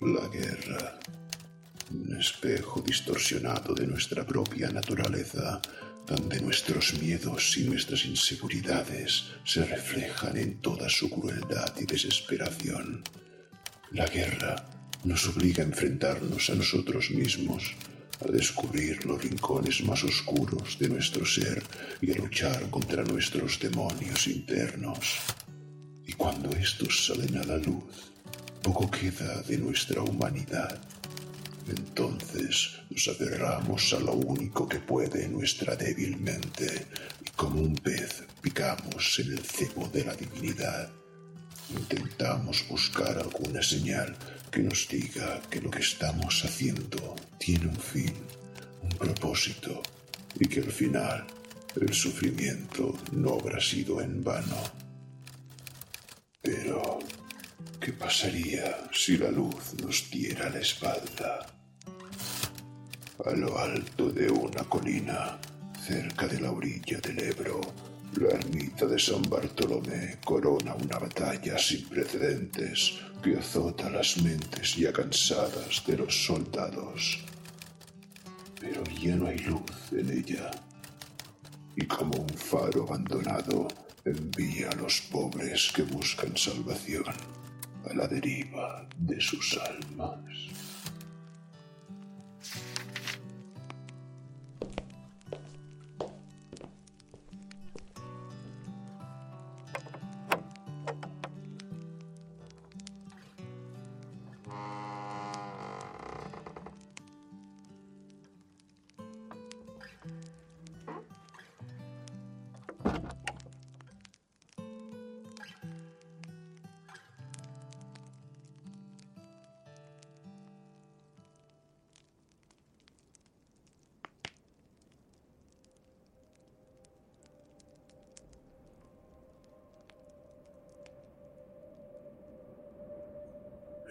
La guerra. Un espejo distorsionado de nuestra propia naturaleza, donde nuestros miedos y nuestras inseguridades se reflejan en toda su crueldad y desesperación. La guerra nos obliga a enfrentarnos a nosotros mismos, a descubrir los rincones más oscuros de nuestro ser y a luchar contra nuestros demonios internos. Y cuando estos salen a la luz, poco queda de nuestra humanidad. Entonces nos aferramos a lo único que puede nuestra débil mente y como un pez picamos en el cebo de la divinidad. Intentamos buscar alguna señal que nos diga que lo que estamos haciendo tiene un fin, un propósito y que al final el sufrimiento no habrá sido en vano. ¿Qué pasaría si la luz nos diera la espalda? A lo alto de una colina, cerca de la orilla del Ebro, la ermita de San Bartolomé corona una batalla sin precedentes que azota las mentes ya cansadas de los soldados. Pero ya no hay luz en ella. Y como un faro abandonado, envía a los pobres que buscan salvación a la deriva de sus almas.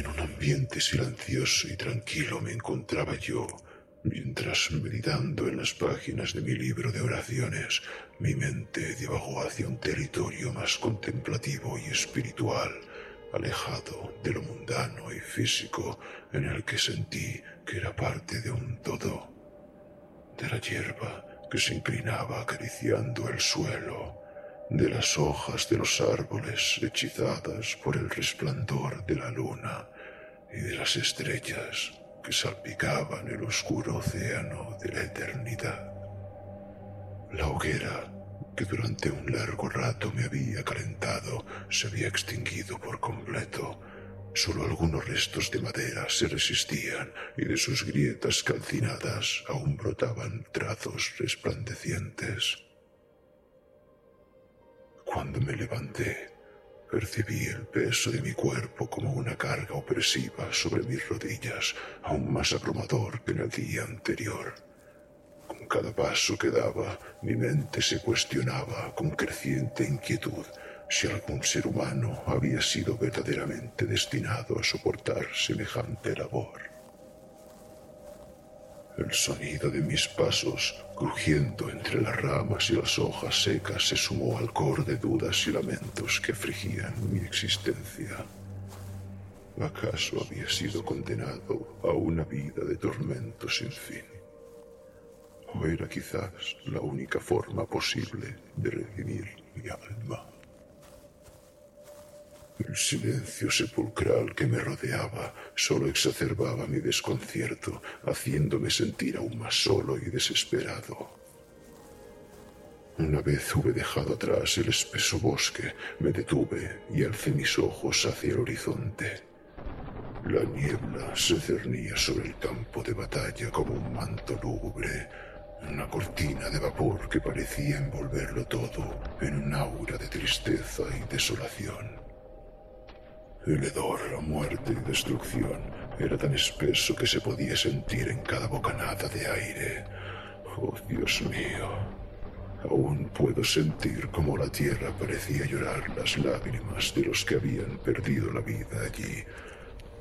En un ambiente silencioso y tranquilo me encontraba yo, mientras meditando en las páginas de mi libro de oraciones, mi mente divagó hacia un territorio más contemplativo y espiritual, alejado de lo mundano y físico en el que sentí que era parte de un todo, de la hierba que se inclinaba acariciando el suelo, de las hojas de los árboles hechizadas por el resplandor de la luna y de las estrellas que salpicaban el oscuro océano de la eternidad. La hoguera, que durante un largo rato me había calentado, se había extinguido por completo. Solo algunos restos de madera se resistían y de sus grietas calcinadas aún brotaban trazos resplandecientes. Cuando me levanté, percibí el peso de mi cuerpo como una carga opresiva sobre mis rodillas, aún más abrumador que en el día anterior. Con cada paso que daba, mi mente se cuestionaba con creciente inquietud si algún ser humano había sido verdaderamente destinado a soportar semejante labor. El sonido de mis pasos, crujiendo entre las ramas y las hojas secas, se sumó al coro de dudas y lamentos que afligían mi existencia. ¿Acaso había sido condenado a una vida de tormento sin fin? ¿O era quizás la única forma posible de redimir mi alma? El silencio sepulcral que me rodeaba solo exacerbaba mi desconcierto, haciéndome sentir aún más solo y desesperado. Una vez hube dejado atrás el espeso bosque, me detuve y alcé mis ojos hacia el horizonte. La niebla se cernía sobre el campo de batalla como un manto lúgubre, una cortina de vapor que parecía envolverlo todo en un aura de tristeza y desolación. El hedor a muerte y destrucción era tan espeso que se podía sentir en cada bocanada de aire. Oh, Dios mío. Aún puedo sentir cómo la tierra parecía llorar las lágrimas de los que habían perdido la vida allí,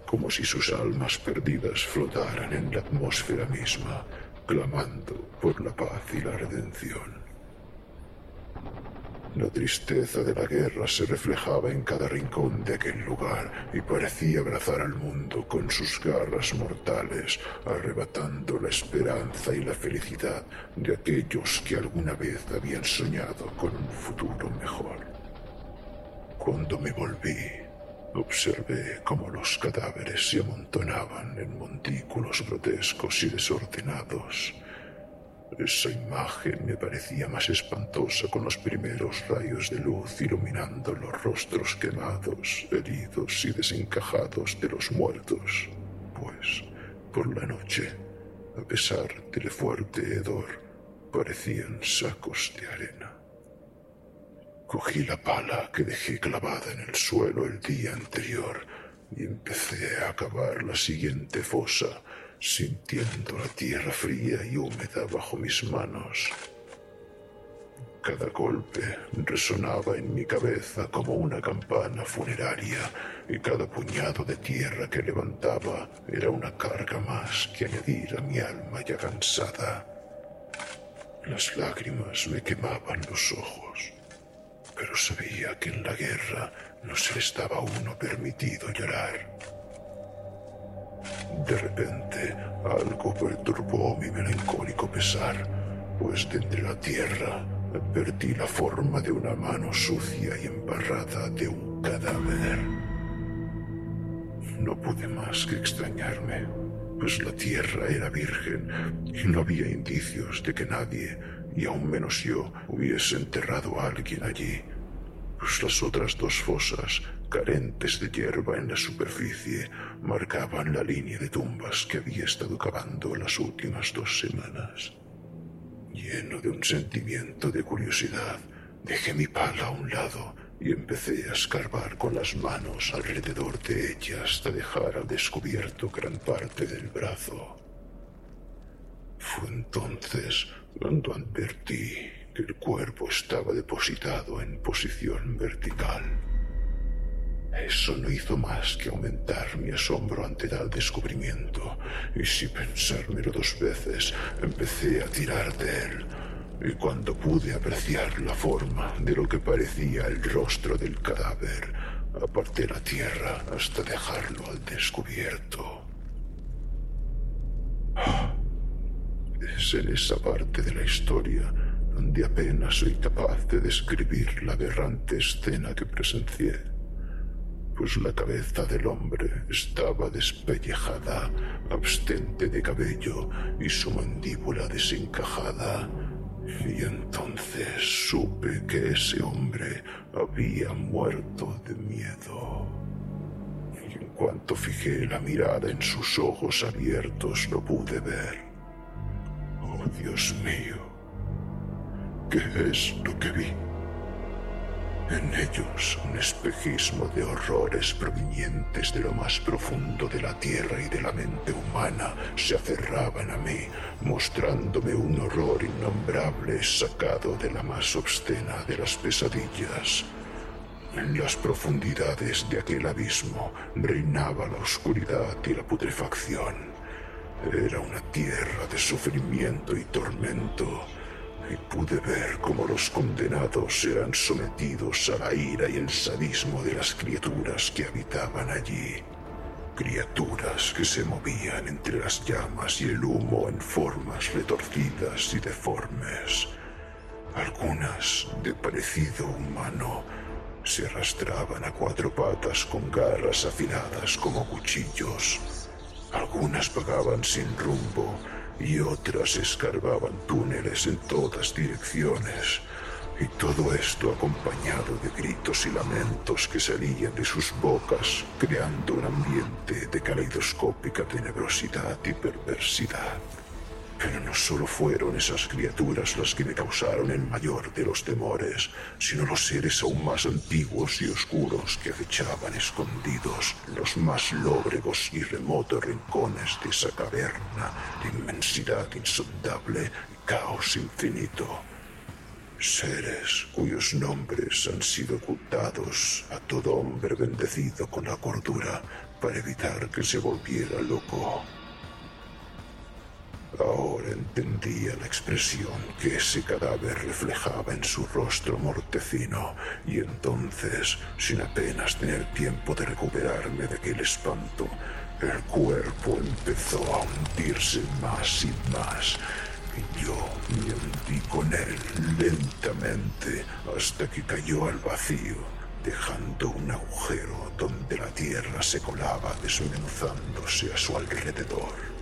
como si sus almas perdidas flotaran en la atmósfera misma, clamando por la paz y la redención. La tristeza de la guerra se reflejaba en cada rincón de aquel lugar y parecía abrazar al mundo con sus garras mortales, arrebatando la esperanza y la felicidad de aquellos que alguna vez habían soñado con un futuro mejor. Cuando me volví, observé cómo los cadáveres se amontonaban en montículos grotescos y desordenados esa imagen me parecía más espantosa con los primeros rayos de luz iluminando los rostros quemados, heridos y desencajados de los muertos, pues por la noche, a pesar del fuerte hedor, parecían sacos de arena. Cogí la pala que dejé clavada en el suelo el día anterior y empecé a cavar la siguiente fosa sintiendo la tierra fría y húmeda bajo mis manos. Cada golpe resonaba en mi cabeza como una campana funeraria y cada puñado de tierra que levantaba era una carga más que añadir a mi alma ya cansada. Las lágrimas me quemaban los ojos, pero sabía que en la guerra no se estaba uno permitido llorar. De repente, algo perturbó mi melancólico pesar, pues de entre la tierra perdí la forma de una mano sucia y embarrada de un cadáver. No pude más que extrañarme, pues la tierra era virgen y no había indicios de que nadie, y aún menos yo, hubiese enterrado a alguien allí, las otras dos fosas carentes de hierba en la superficie, marcaban la línea de tumbas que había estado cavando las últimas dos semanas. Lleno de un sentimiento de curiosidad, dejé mi pala a un lado y empecé a escarbar con las manos alrededor de ella hasta dejar al descubierto gran parte del brazo. Fue entonces cuando advertí el cuerpo estaba depositado en posición vertical. Eso no hizo más que aumentar mi asombro ante tal descubrimiento, y sin pensármelo dos veces, empecé a tirar de él. Y cuando pude apreciar la forma de lo que parecía el rostro del cadáver, aparté la tierra hasta dejarlo al descubierto. Es en esa parte de la historia donde apenas soy capaz de describir la aberrante escena que presencié pues la cabeza del hombre estaba despellejada, abstente de cabello y su mandíbula desencajada. Y entonces supe que ese hombre había muerto de miedo. Y en cuanto fijé la mirada en sus ojos abiertos, lo pude ver. Oh, Dios mío, ¿qué es lo que vi? En ellos un espejismo de horrores provenientes de lo más profundo de la tierra y de la mente humana se aferraban a mí, mostrándome un horror innombrable sacado de la más obscena de las pesadillas. En las profundidades de aquel abismo reinaba la oscuridad y la putrefacción. Era una tierra de sufrimiento y tormento y pude ver cómo los condenados eran sometidos a la ira y el sadismo de las criaturas que habitaban allí. Criaturas que se movían entre las llamas y el humo en formas retorcidas y deformes. Algunas de parecido humano se arrastraban a cuatro patas con garras afiladas como cuchillos. Algunas vagaban sin rumbo y otras escarbaban túneles en todas direcciones. Y todo esto acompañado de gritos y lamentos que salían de sus bocas, creando un ambiente de caleidoscópica tenebrosidad y perversidad. Pero no solo fueron esas criaturas las que me causaron el mayor de los temores, sino los seres aún más antiguos y oscuros que acechaban escondidos los más lóbregos y remotos rincones de esa caverna de inmensidad insondable y caos infinito. seres cuyos nombres han sido ocultados a todo hombre bendecido con la cordura para evitar que se volviera loco. Ahora entendía la expresión que ese cadáver reflejaba en su rostro mortecino y entonces, sin apenas tener tiempo de recuperarme de aquel espanto, el cuerpo empezó a hundirse más y más y yo me hundí con él lentamente hasta que cayó al vacío, dejando un agujero donde la tierra se colaba desmenuzándose a su alrededor.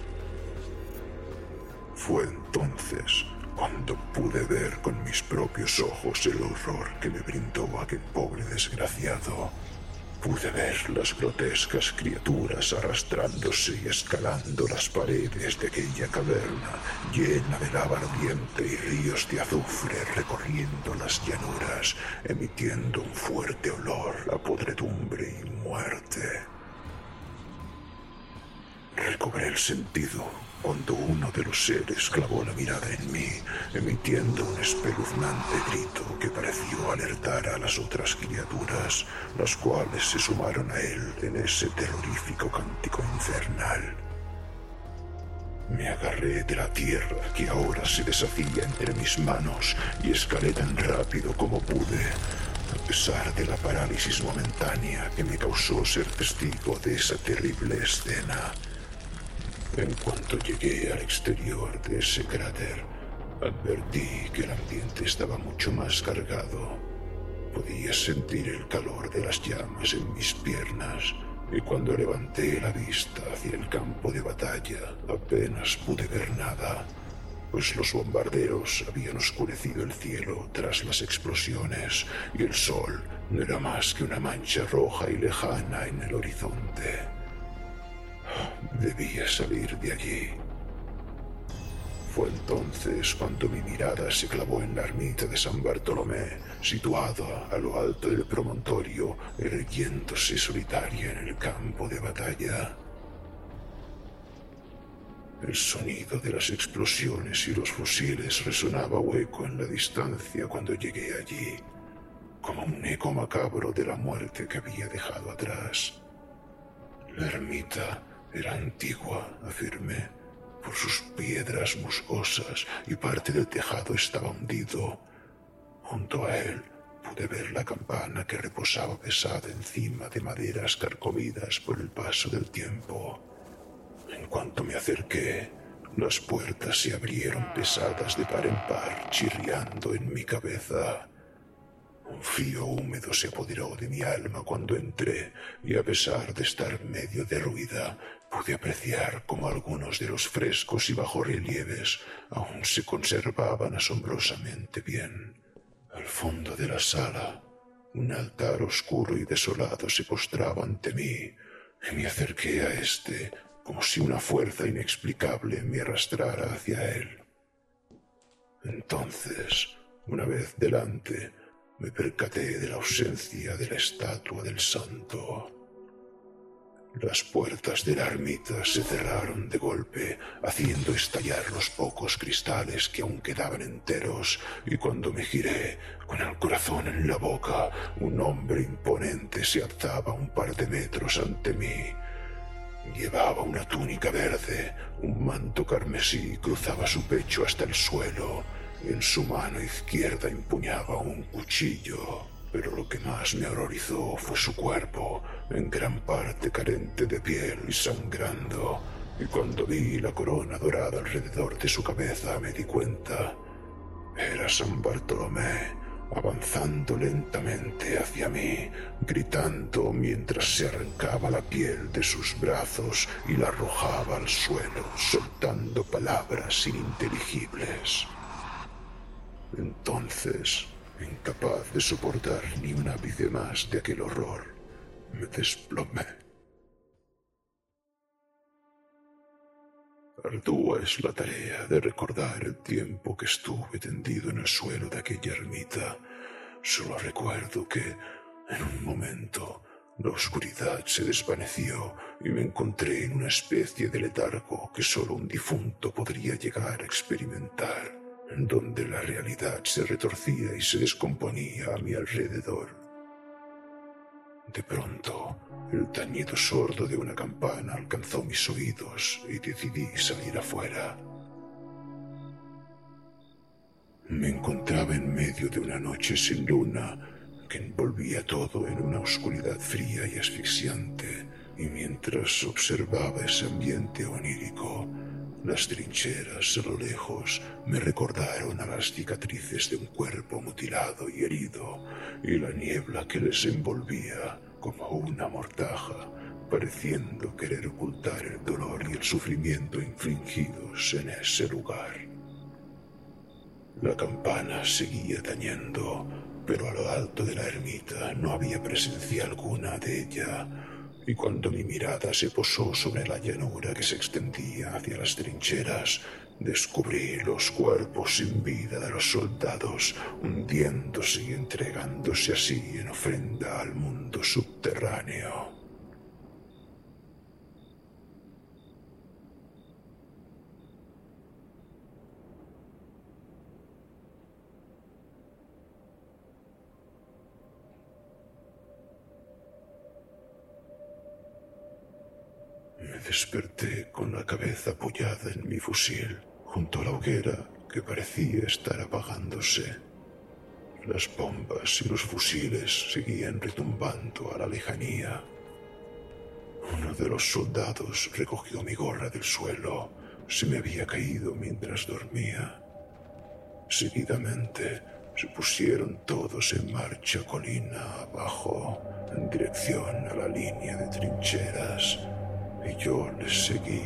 Fue entonces cuando pude ver con mis propios ojos el horror que me brindó aquel pobre desgraciado. Pude ver las grotescas criaturas arrastrándose y escalando las paredes de aquella caverna llena de lava ardiente y ríos de azufre recorriendo las llanuras, emitiendo un fuerte olor a podredumbre y muerte. Recobré el sentido cuando uno de los seres clavó la mirada en mí, emitiendo un espeluznante grito que pareció alertar a las otras criaturas, las cuales se sumaron a él en ese terrorífico cántico infernal. Me agarré de la tierra que ahora se deshacía entre mis manos y escalé tan rápido como pude, a pesar de la parálisis momentánea que me causó ser testigo de esa terrible escena. En cuanto llegué al exterior de ese cráter, advertí que el ambiente estaba mucho más cargado. Podía sentir el calor de las llamas en mis piernas y cuando levanté la vista hacia el campo de batalla apenas pude ver nada, pues los bombarderos habían oscurecido el cielo tras las explosiones y el sol no era más que una mancha roja y lejana en el horizonte. Debía salir de allí. Fue entonces cuando mi mirada se clavó en la ermita de San Bartolomé, situada a lo alto del promontorio, erguiéndose solitaria en el campo de batalla. El sonido de las explosiones y los fusiles resonaba hueco en la distancia cuando llegué allí, como un eco macabro de la muerte que había dejado atrás. La ermita era antigua, afirmé, por sus piedras musgosas y parte del tejado estaba hundido. Junto a él pude ver la campana que reposaba pesada encima de maderas carcomidas por el paso del tiempo. En cuanto me acerqué, las puertas se abrieron pesadas de par en par, chirriando en mi cabeza. Un frío húmedo se apoderó de mi alma cuando entré y a pesar de estar medio derruida, pude apreciar cómo algunos de los frescos y bajorrelieves aún se conservaban asombrosamente bien. Al fondo de la sala, un altar oscuro y desolado se postraba ante mí y me acerqué a éste como si una fuerza inexplicable me arrastrara hacia él. Entonces, una vez delante, me percaté de la ausencia de la estatua del santo. Las puertas de la ermita se cerraron de golpe, haciendo estallar los pocos cristales que aún quedaban enteros, y cuando me giré, con el corazón en la boca, un hombre imponente se alzaba un par de metros ante mí. Llevaba una túnica verde, un manto carmesí cruzaba su pecho hasta el suelo, en su mano izquierda empuñaba un cuchillo, pero lo que más me horrorizó fue su cuerpo, en gran parte carente de piel y sangrando. Y cuando vi la corona dorada alrededor de su cabeza me di cuenta. Era San Bartolomé, avanzando lentamente hacia mí, gritando mientras se arrancaba la piel de sus brazos y la arrojaba al suelo, soltando palabras ininteligibles. Entonces, incapaz de soportar ni un ápice más de aquel horror, me desplomé. Ardua es la tarea de recordar el tiempo que estuve tendido en el suelo de aquella ermita. Solo recuerdo que, en un momento, la oscuridad se desvaneció y me encontré en una especie de letargo que solo un difunto podría llegar a experimentar. Donde la realidad se retorcía y se descomponía a mi alrededor. De pronto, el tañido sordo de una campana alcanzó mis oídos y decidí salir afuera. Me encontraba en medio de una noche sin luna que envolvía todo en una oscuridad fría y asfixiante, y mientras observaba ese ambiente onírico, las trincheras a lo lejos me recordaron a las cicatrices de un cuerpo mutilado y herido, y la niebla que les envolvía como una mortaja, pareciendo querer ocultar el dolor y el sufrimiento infligidos en ese lugar. La campana seguía tañendo, pero a lo alto de la ermita no había presencia alguna de ella, y cuando mi mirada se posó sobre la llanura que se extendía hacia las trincheras, descubrí los cuerpos sin vida de los soldados hundiéndose y entregándose así en ofrenda al mundo subterráneo. Me desperté con la cabeza apoyada en mi fusil, junto a la hoguera que parecía estar apagándose. Las bombas y los fusiles seguían retumbando a la lejanía. Uno de los soldados recogió mi gorra del suelo. Se me había caído mientras dormía. Seguidamente se pusieron todos en marcha colina abajo, en dirección a la línea de trincheras y yo les seguí,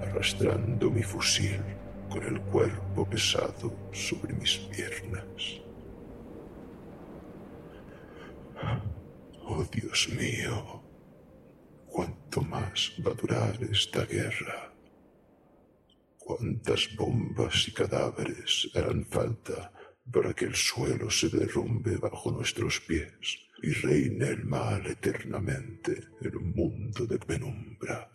arrastrando mi fusil con el cuerpo pesado sobre mis piernas. Oh Dios mío, ¿cuánto más va a durar esta guerra? ¿Cuántas bombas y cadáveres harán falta para que el suelo se derrumbe bajo nuestros pies? Y reina el mal eternamente en un mundo de penumbra.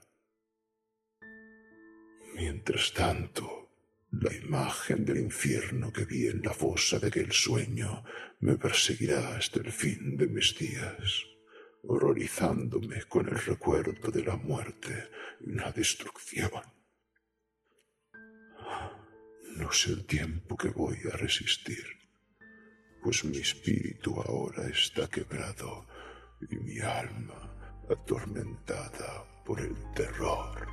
Mientras tanto, la imagen del infierno que vi en la fosa de aquel sueño me perseguirá hasta el fin de mis días, horrorizándome con el recuerdo de la muerte y la destrucción. No sé el tiempo que voy a resistir pues mi espíritu ahora está quebrado y mi alma atormentada por el terror.